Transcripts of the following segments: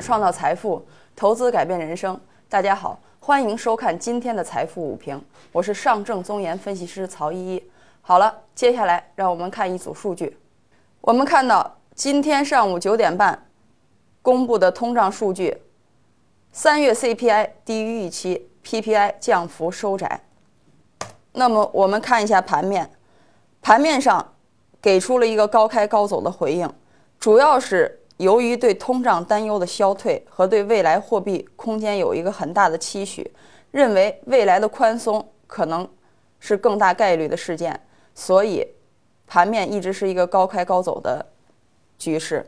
创造财富，投资改变人生。大家好，欢迎收看今天的财富午评，我是上证综研分析师曹依依。好了，接下来让我们看一组数据。我们看到今天上午九点半公布的通胀数据，三月 CPI 低于预期，PPI 降幅收窄。那么我们看一下盘面，盘面上给出了一个高开高走的回应，主要是。由于对通胀担忧的消退和对未来货币空间有一个很大的期许，认为未来的宽松可能是更大概率的事件，所以盘面一直是一个高开高走的局势。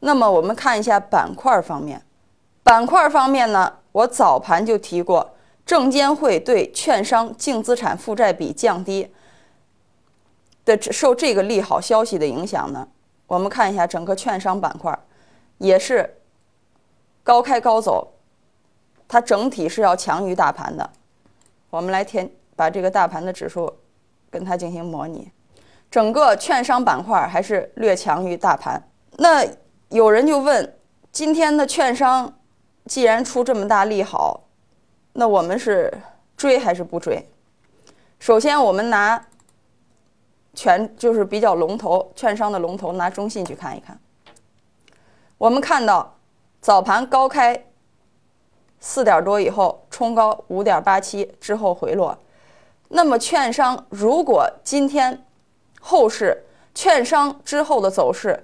那么我们看一下板块方面，板块方面呢，我早盘就提过，证监会对券商净资产负债比降低的受这个利好消息的影响呢。我们看一下整个券商板块，也是高开高走，它整体是要强于大盘的。我们来填把这个大盘的指数跟它进行模拟，整个券商板块还是略强于大盘。那有人就问，今天的券商既然出这么大利好，那我们是追还是不追？首先，我们拿。全就是比较龙头券商的龙头，拿中信去看一看。我们看到早盘高开四点多以后冲高五点八七之后回落，那么券商如果今天后市券商之后的走势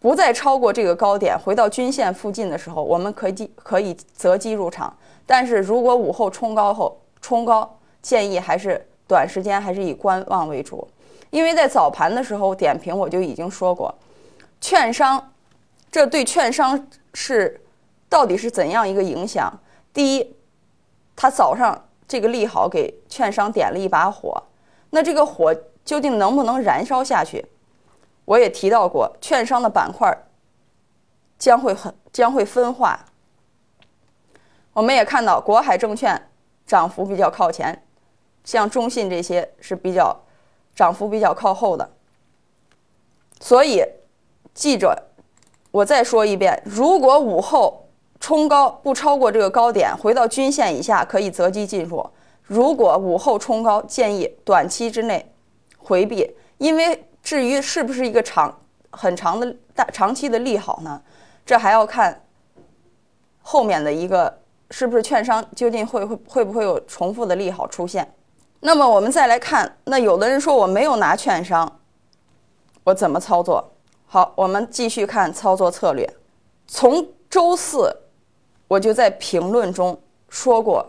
不再超过这个高点，回到均线附近的时候，我们可以可以择机入场。但是如果午后冲高后冲高，建议还是短时间还是以观望为主。因为在早盘的时候点评我就已经说过，券商，这对券商是到底是怎样一个影响？第一，它早上这个利好给券商点了一把火，那这个火究竟能不能燃烧下去？我也提到过，券商的板块将会很将会分化。我们也看到国海证券涨幅比较靠前，像中信这些是比较。涨幅比较靠后的，所以记着，我再说一遍：如果午后冲高不超过这个高点，回到均线以下，可以择机进入；如果午后冲高，建议短期之内回避。因为至于是不是一个长很长的大长期的利好呢？这还要看后面的一个是不是券商究竟会会会不会有重复的利好出现。那么我们再来看，那有的人说我没有拿券商，我怎么操作？好，我们继续看操作策略。从周四我就在评论中说过，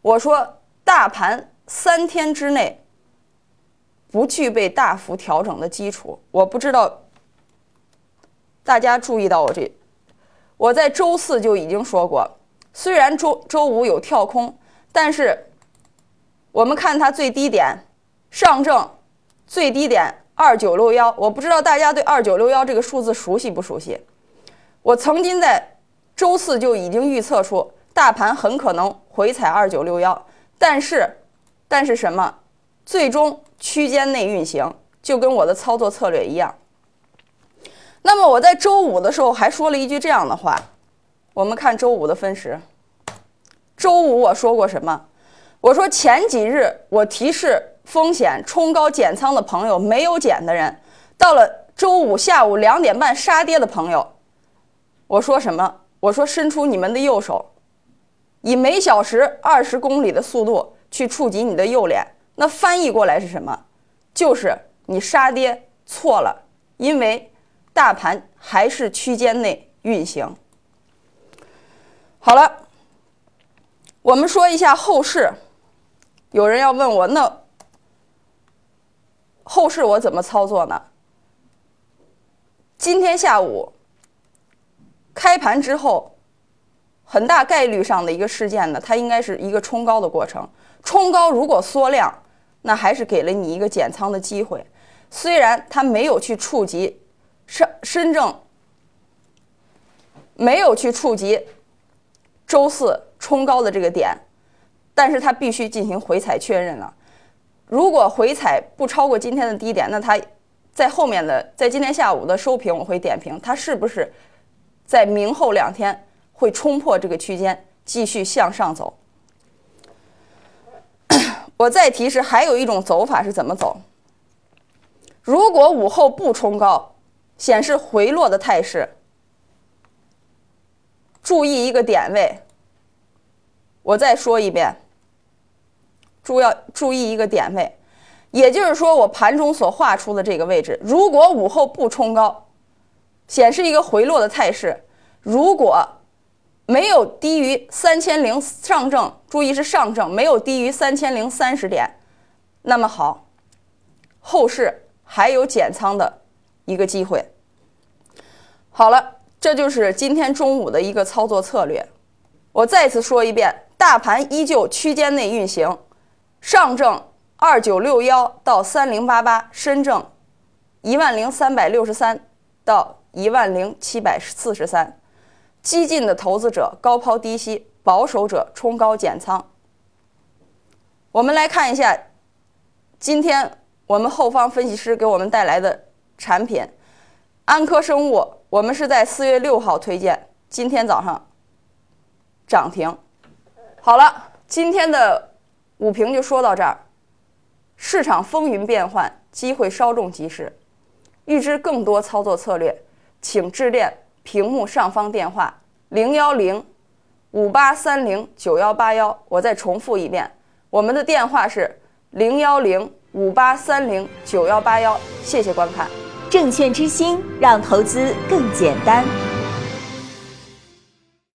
我说大盘三天之内不具备大幅调整的基础。我不知道大家注意到我这，我在周四就已经说过，虽然周周五有跳空，但是。我们看它最低点，上证最低点二九六幺，我不知道大家对二九六幺这个数字熟悉不熟悉？我曾经在周四就已经预测出大盘很可能回踩二九六幺，但是，但是什么？最终区间内运行，就跟我的操作策略一样。那么我在周五的时候还说了一句这样的话，我们看周五的分时。周五我说过什么？我说前几日我提示风险冲高减仓的朋友没有减的人，到了周五下午两点半杀跌的朋友，我说什么？我说伸出你们的右手，以每小时二十公里的速度去触及你的右脸。那翻译过来是什么？就是你杀跌错了，因为大盘还是区间内运行。好了，我们说一下后市。有人要问我，那后市我怎么操作呢？今天下午开盘之后，很大概率上的一个事件呢，它应该是一个冲高的过程。冲高如果缩量，那还是给了你一个减仓的机会。虽然它没有去触及深深证，没有去触及周四冲高的这个点。但是它必须进行回踩确认了。如果回踩不超过今天的低点，那它在后面的在今天下午的收评我会点评它是不是在明后两天会冲破这个区间，继续向上走。我再提示，还有一种走法是怎么走？如果午后不冲高，显示回落的态势，注意一个点位。我再说一遍，注要注意一个点位，也就是说，我盘中所画出的这个位置，如果午后不冲高，显示一个回落的态势，如果没有低于三千零上证，注意是上证，没有低于三千零三十点，那么好，后市还有减仓的一个机会。好了，这就是今天中午的一个操作策略。我再次说一遍，大盘依旧区间内运行，上证二九六幺到三零八八，深证一万零三百六十三到一万零七百四十三。激进的投资者高抛低吸，保守者冲高减仓。我们来看一下，今天我们后方分析师给我们带来的产品安科生物，我们是在四月六号推荐，今天早上涨停。好了，今天的武平就说到这儿。市场风云变幻，机会稍纵即逝。预知更多操作策略，请致电。屏幕上方电话零幺零五八三零九幺八幺，我再重复一遍，我们的电话是零幺零五八三零九幺八幺。谢谢观看，证券之星让投资更简单。